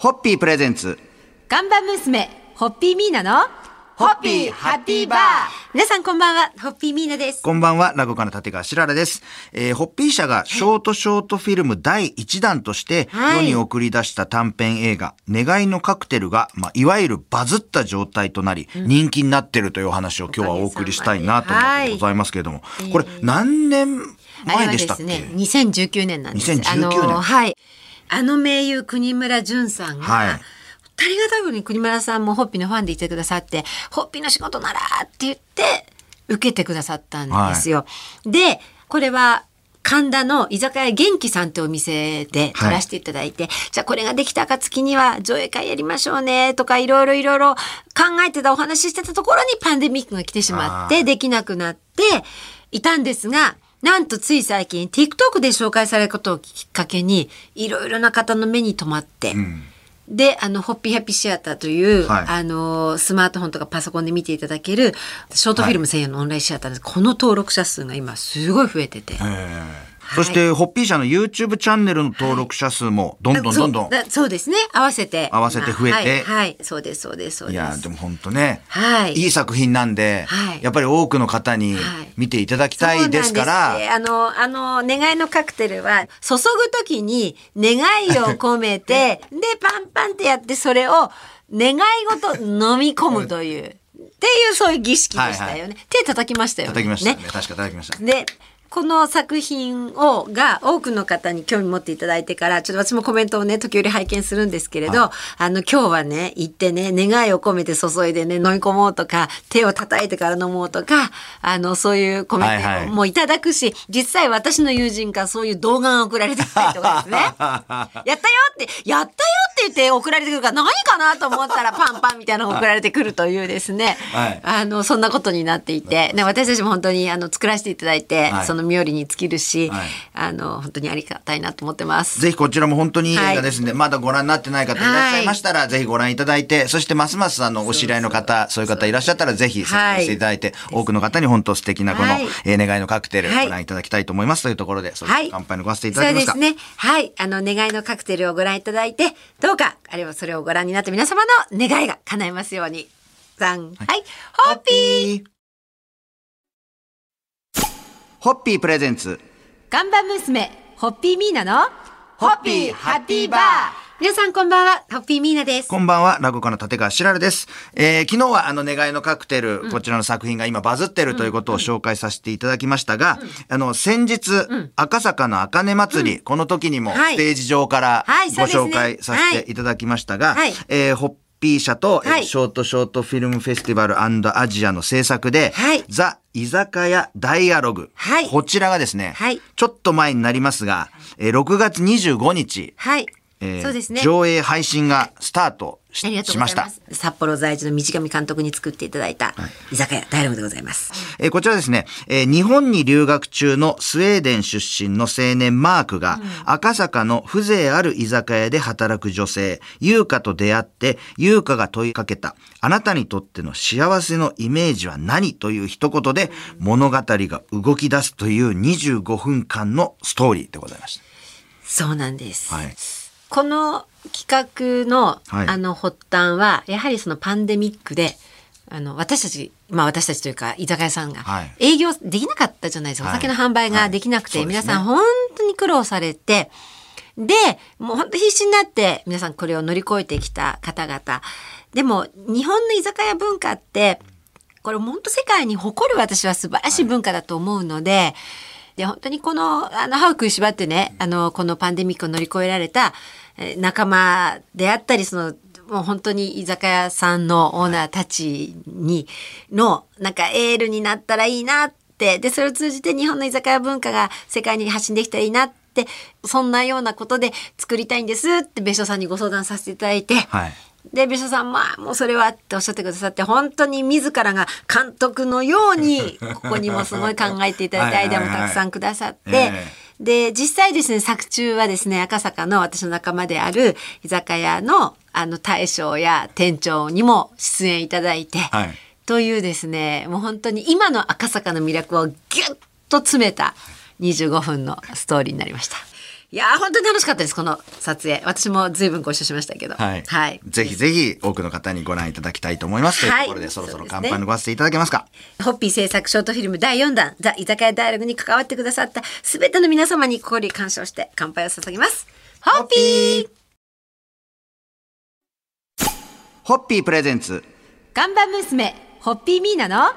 ホッピープレゼンツ。看板娘、ホッピーミーナの、ホッピーハッピーバー皆さんこんばんは、ホッピーミーナです。こんばんは、落語家の立川しららです。えー、ホッピー社がショートショートフィルム第1弾としてはい世に送り出した短編映画、願いのカクテルが、まあ、いわゆるバズった状態となり、人気になってるというお話を今日はお送りしたいなと思ってございますけれども、これ何年前でしたっけ、ね、2019年なんです。2019あの年はい。あの名優国村淳さんが、はい。ありがたいことに国村さんもホッピーのファンでいてくださって、ホッピーの仕事ならって言って、受けてくださったんですよ。で、これは、神田の居酒屋元気さんってお店で撮らせていただいて、じゃあこれができた暁には上映会やりましょうねとかいろいろいろいろ考えてたお話ししてたところにパンデミックが来てしまってできなくなっていたんですが、なんとつい最近 TikTok で紹介されることをきっかけにいろいろな方の目に留まって、で、あの、ホッピーハッピーシアターという、はいあの、スマートフォンとかパソコンで見ていただける、ショートフィルム専用のオンラインシアターです。この登録者数が今すごい増えてて。そして、ホッピー社の YouTube チャンネルの登録者数もどんどんどんどん。そうだそうですね。合わせて。合わせて増えてはい、はいそうです、そうです、そうです。いや、でも本当ね、はいいい作品なんで、はいやっぱり多くの方にはい見ていただきたいですから、そうなんですねあの、あの、願いのカクテルは、注ぐときに願いを込めて、で、パンパンってやって、それを願いごと飲み込むという、っていうそういう儀式でしたよね。はい手叩きましたよね。叩きましたね。確か叩きました。でこの作品をが多くの方に興味持っていただいてからちょっと私もコメントをね時折拝見するんですけれど、あの今日はね行ってね願いを込めて注いでね飲み込もうとか手を叩いてから飲もうとかあのそういうコメはいはい。ントもいただくし、実際私の友人からそういう動画が送られてきたりとかですね。やったよってやったよって言って送られてくるから何かなと思ったらパンパンみたいなのが送られてくるというですね、はい。あのそんなことになっていて、ね、私たちも本当にあの作らせていただいて、はい。その冥利に尽きるし、はい。あの本当にありがたいなと思ってます。ぜひこちらも本当にいい映画ですんで、まだご覧になってない方いらっしゃいましたら、ぜひご覧いただいて、そしてますますあの、お知り合いの方、そういう方いらっしゃったら、ぜひ宣伝していただいて、多くの方に本当素敵なこの、はい。えー願いのカクテル、はい。ご覧いただきたいと思いますというところで、それはい。乾杯のごわせていたそだきますか？うですね。はい。あの、願いのカクテルをご覧いただいて、どうか、あるいはそれをご覧になって皆様の願いが叶いますように。さん、はい。ホッピーホッピープレゼンツ。看板娘、ホッピーミーナの、ホッピーハッピーバー。皆さんこんばんは、ホッピーミーナです。こんばんは、落語家の立川しららです。えー昨日はあの願いのカクテル、こちらの作品が今バズってるということを紹介させていただきましたが、あの、先日、赤坂の茜祭り、この時にもはいステージ上からご紹介させていただきましたが、はい。えーホッピー社と、えーはい。ショートショートフィルムフェスティバルアジアの制作で、はい。ザ・居酒屋ダイアログ、はい。こちらがですね、はい。ちょっと前になりますが、えー6月25日、はい。えーそうですね。上映配信がスタートしありがとうしましたございま。す。札幌在住の道上監督に作っていただいた居酒屋ダイアログでございます。えーこちらですね、えー日本に留学中のスウェーデン出身の青年マークが、赤坂の風情ある居酒屋で働く女性、優香と出会って、優香が問いかけた、あなたにとっての幸せのイメージは何という一言で、物語が動き出すという25分間のストーリーでございましそうなんです。た。はい。この企画の、はい。あの発端はやはりそのパンデミックであの私たちまあ私たちというか居酒屋さんがはい。営業できなかったじゃないですか、はい。お酒の販売ができなくて、皆さん本当に苦労されてでもう本当必死になって皆さんこれを乗り越えてきた方々。でも日本の居酒屋文化ってこれ本当世界に誇る私は素晴らしい文化だと思うので、で本当にこのあの歯を食いしばってねあのこのパンデミックを乗り越えられたえー仲間であったりそのもう本当に居酒屋さんのオーナーたちにのなんかエールになったらいいなってでそれを通じて日本の居酒屋文化が世界に発信できたらいいなってそんなようなことで作りたいんですって別所さんにご相談させていただいて。はい。で別所さんまあもうそれはっておっしゃってくださって本当に自らが監督のようにここにもすごい考えていただいてアイデアもたくさんくださってえで実際ですね作中はですね赤坂の私の仲間である居酒屋のあの大将や店長にも出演いただいて、はいというですねもう本当に今の赤坂の魅力をギュッと詰めた25分のストーリーになりました。いやー本当に楽しかったですこの撮影私も随分ご一緒しましたけどはい。はい、ぜひぜひ多くの方にご覧いただきたいと思います。はいというところで、そろそろ乾杯のごわせていただけますか？ホッピー制作ショートフィルム第4弾、ザ・居酒屋ダイアログに関わってくださったすべての皆様に心より感謝をして乾杯を捧げます。ホッピーホッピープレゼンツ。看板娘、ホッピーミーナの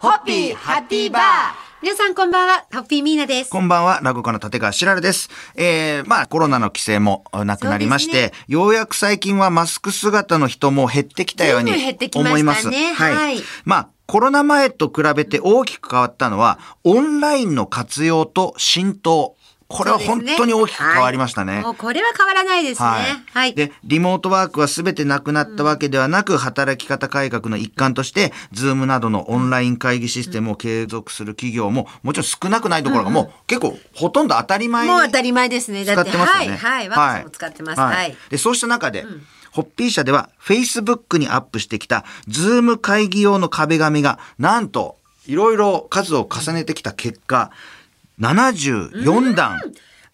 ホッピーハッピーバー皆さんこんばんは、ホッピーミーナです。こんばんは、落語家の立川しらるです。えー、まあ、コロナの規制もなくなりまして、ようやく最近はマスク姿の人も減ってきたように随分減ってきましたね思います。はいまあ、コロナ前と比べて大きく変わったのは、オンラインの活用と浸透。これは本当に大きく変わりましたね。はいもうこれは変わらないですね。はい。で、リモートワークは全てなくなったわけではなく、働き方改革の一環として、 Zoom などのオンライン会議システムを継続する企業も、もちろん少なくないところがもう結構ほとんど当たり前にもう当たり前ですね。だ使っ、っててますよね。はい、はい。私も使ってます。はい。で、そうした中で、ホッピー社では Facebook にアップしてきた Zoom 会議用の壁紙が、なんと、いろいろ数を重ねてきた結果、74段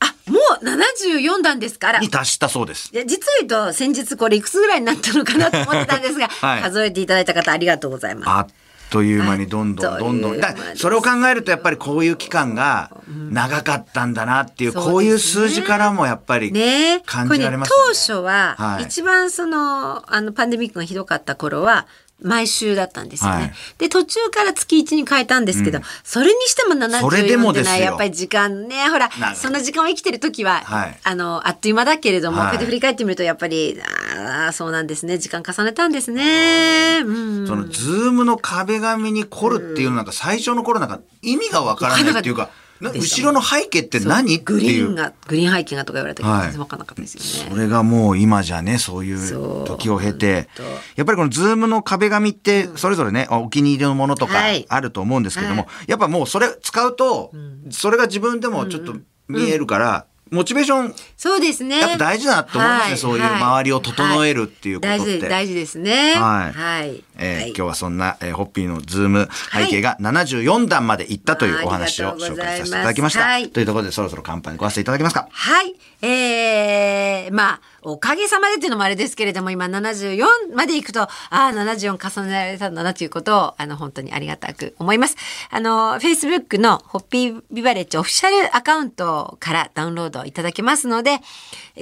あ、もう74段ですから。に達したそうです。いや実を言うと先日これいくつぐらいになったのかなと思ってたんですが、はい数えていただいた方ありがとうございます。あっという間にどんどんどんどん。だそれを考えるとやっぱりこういう期間が長かったんだなっていう、そうねこういう数字からもやっぱりね感じられますね。れね当初は、はい一番そのあのパンデミックがひどかった頃は毎週だったんですよね。はい。で途中から月1に変えたんですけど、それにしてもそれで74ってもですよ。のはやっぱり時間ねほらそんな時間を生きてる時は、はい。あのあっという間だけれども、はい。こうやって振り返ってみるとやっぱりああそうなんですね。時間重ねたんですね。うん。その Zoom の壁紙に凝るっていうのなんか最初の頃なんか意味がわからないっていうか、な後ろの背景って何グリいう。ーンがグリーン背景がとか言われたけど、分からなかったですよね。それがもう今じゃね、そういう時を経てやっぱりこの Zoom の壁紙ってそれぞれね、お気に入りのものとかはいあると思うんですけども、はやっぱもうそれ使うと、それが自分でもちょっと見えるから、モチベーションそうですね。やっぱ大事だなと思うんですね、そういう周りを整えるっていうことって。大事大事ですね。はいはい。はいえー今日はそんな、えーホッピーの Zoom 背景が74段までいったというお話を紹介させていただきました。はいというところでそろそろ乾杯にごわせていただけますか？はい。えー、まあ、おかげさまでっていうのもあれですけれども、今74までいくと、ああ、74重ねられたんだなということを、あの、本当にありがたく思います。あの、Facebook のホッピービバレッジオフィシャルアカウントからダウンロードいただけますので、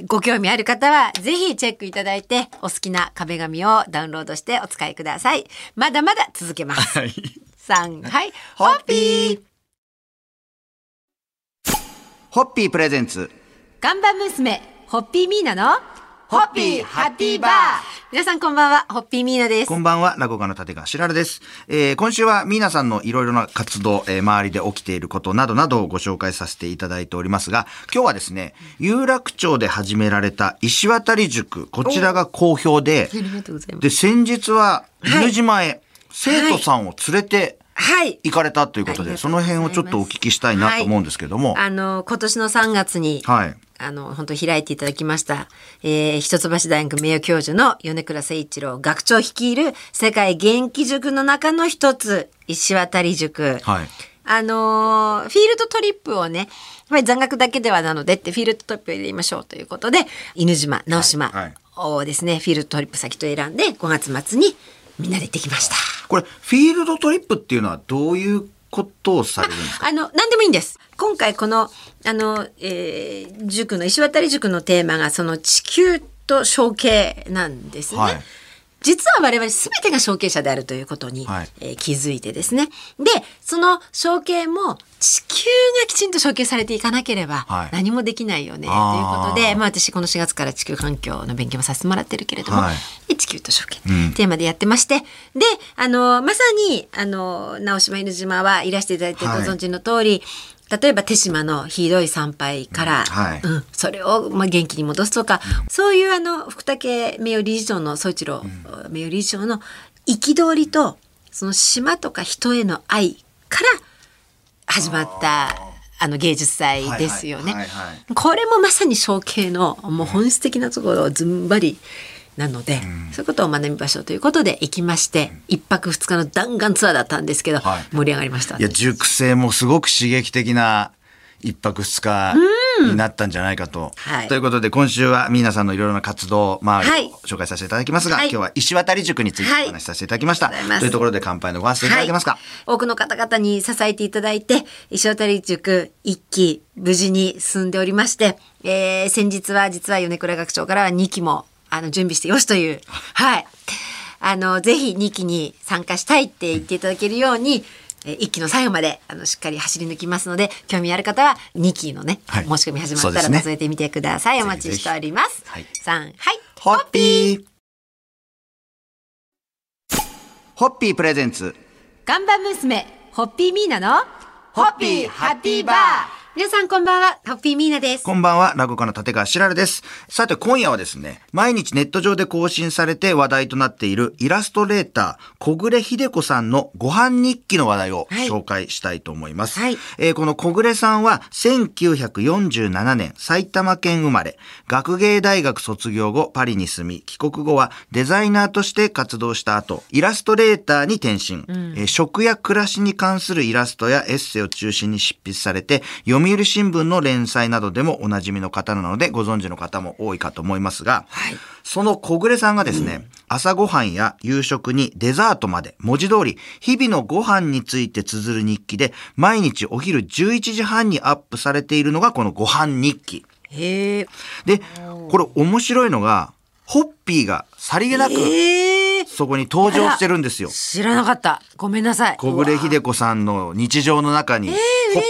ご興味ある方は、ぜひチェックいただいて、お好きな壁紙をダウンロードしてお使いください。まだまだ続けます。はい。3、はい。ホッピーホッピープレゼンツ。看板娘、ホッピーミーナの、ホッピーハッピーバー皆さんこんばんは、ホッピーミーナですこ。んばんは、落語家の立川しらるです。えー今週は皆さんのいろいろな活動、えー周りで起きていることなどなどをご紹介させていただいておりますが、今日はですね、有楽町で始められた石渡塾、こちらが好評で、ありがとうございます。で、先日ははい犬島へ生徒さんを連れてはい。行かれたということで、そうの辺をちょっとお聞きしたいなと思うんですけども、あの、今年の3月に、はい。あの、本当開いていただきました、えー、一橋大学名誉教授の米倉誠一郎学長率いる世界元気塾の中の一つ、石渡塾。はい。あのーフィールドトリップをね、やっぱり残学だけではなのでって、フィールドトリップを入れましょうということで、犬島、直島はいをですね、フィールドトリップ先と選んで、5月末にみんなで行ってきました。これ、フィールドトリップっていうのはどういうことをされるんですか？あの、何でもいいんです。今回この、あの、えー塾の、石渡塾のテーマが、その地球と象形なんですね。はい実は我々全てが象形者であるということに、はい。えー気づいてですね。で、その象形も地球がきちんと象形されていかなければはい。何もできないよね、というあーことで、まあ私この4月から地球環境の勉強もさせてもらってるけれども、はい。で地球と象形、うん。テーマでやってまして、で、あの、まさに、あの、直島犬島はいらしていただいてごはい。存知の通り、例えば手島のひどい参拝から、うんはい。うん、それをまあ元気に戻すとか、そういうあの福武名誉理事長の総一郎、名誉理事長の憤りとその島とか人への愛から始まったあの芸術祭ですよね。はいはいはいはいこれもまさに象形のもう本質的なところをずんばりなので、そういうことを学びましょうということで行きまして、一泊二日の弾丸ツアーだったんですけど、はい。盛り上がりました。いや、塾生もすごく刺激的な一泊二日になったんじゃないかと。はい。ということで、今週は皆さんのいろいろな活動、まあ、はい。紹介させていただきますが、はい。今日は石渡塾についてはいお話しさせていただきました。とい。うところで乾杯のご発声いただけますか、はい。多くの方々に支えていただいて、石渡塾一期無事に進んでおりまして、えー先日は実は米倉学長からは2期もあの準備してよしという、はい。あの、ぜひ2期に参加したいって言っていただけるように、えー一期の最後まであのしっかり走り抜きますので、興味ある方は2期のね、はい申し込み始まったら覗いてみてください。お待ちしております。はいさん、はい。ホッピーホッピープレゼンツ。看板娘、ホッピーミーナの、ホッピーハッピーバー皆さんこんばんは、ホッピーミーナです。こんばんは、落語家の立川しらるです。さて、今夜はですね、毎日ネット上で更新されて話題となっているイラストレーター、小暮秀子さんのご飯日記の話題をはい紹介したいと思います。はいえーこの小暮さんは1947年埼玉県生まれ、学芸大学卒業後パリに住み、帰国後はデザイナーとして活動した後、イラストレーターに転身、えー食や暮らしに関するイラストやエッセイを中心に執筆されて、読売新聞の連載などでもおなじみの方なので、ご存知の方も多いかと思いますが、その小暮さんがですね、朝ごはんや夕食にデザートまで、文字通り、日々のご飯について綴る日記で、毎日お昼11時半にアップされているのがこのご飯日記。へえ。で、これ面白いのが、ホッピーがさりげなくええ。そこに登場してるんですよ。知らなかった。ごめんなさい。小暮秀子さんの日常の中に、ホッ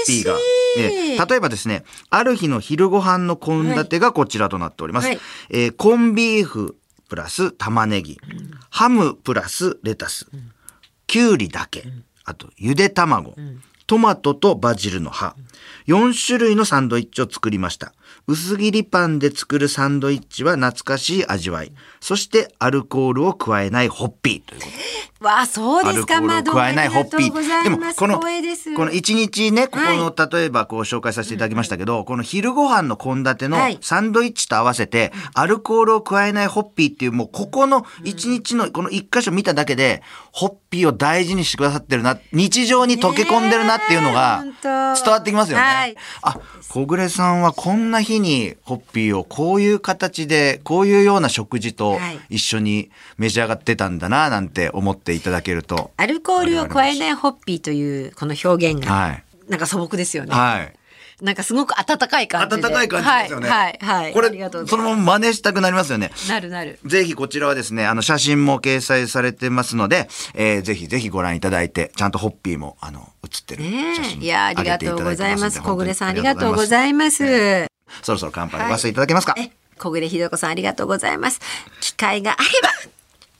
ピーが。嬉しいえ。例えばですね、ある日の昼ご飯の献立がこちらとなっております。はい。えーコンビーフプラス玉ねぎ、ハムプラスレタス、きゅうりだけ、あとゆで卵、トマトとバジルの葉、4種類のサンドイッチを作りました。薄切りパンで作るサンドイッチは懐かしい味わい。そしてアルコールを加えないホッピーということでわあ、そうアですか。加えないホッピー。ますこの、この一日ね、ここの、は例えばこう紹介させていただきましたけど、この昼ご飯の献立のはいサンドイッチと合わせて、アルコールを加えないホッピーっていう、もうここの一日のこの一箇所見ただけで、ホッピーを大事にしてくださってるな、日常に溶け込んでるなっていうのが伝わってきますよね。はいあ、小暮さんはこんな日にホッピーをこういう形で、こういうような食事とはい一緒に召し上がってたんだな、なんて思っていただけると。アルコールを加えないホッピーというこの表現が、はい。なんか素朴ですよね。はい。なんかすごく温かい感じで。温かい感じですよね。はい、はい、はい。これそのまま真似したくなりますよね。す。なるなる。ぜひこちらはですね、あの写真も掲載されてますので、えーぜひぜひご覧いただいて、ちゃんとホッピーもあの写ってるね写真え。いや、ありがとうございます。小暮さん、ありがとうごいざいます。ます。そろそろ乾杯ごわせていただけますか？え、小暮秀子さんありがとうございます。機会があれば、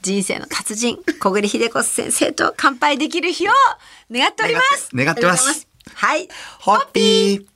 人生の達人、小暮秀子先生と乾杯できる日を願っております。願ってます。はい。ホッピー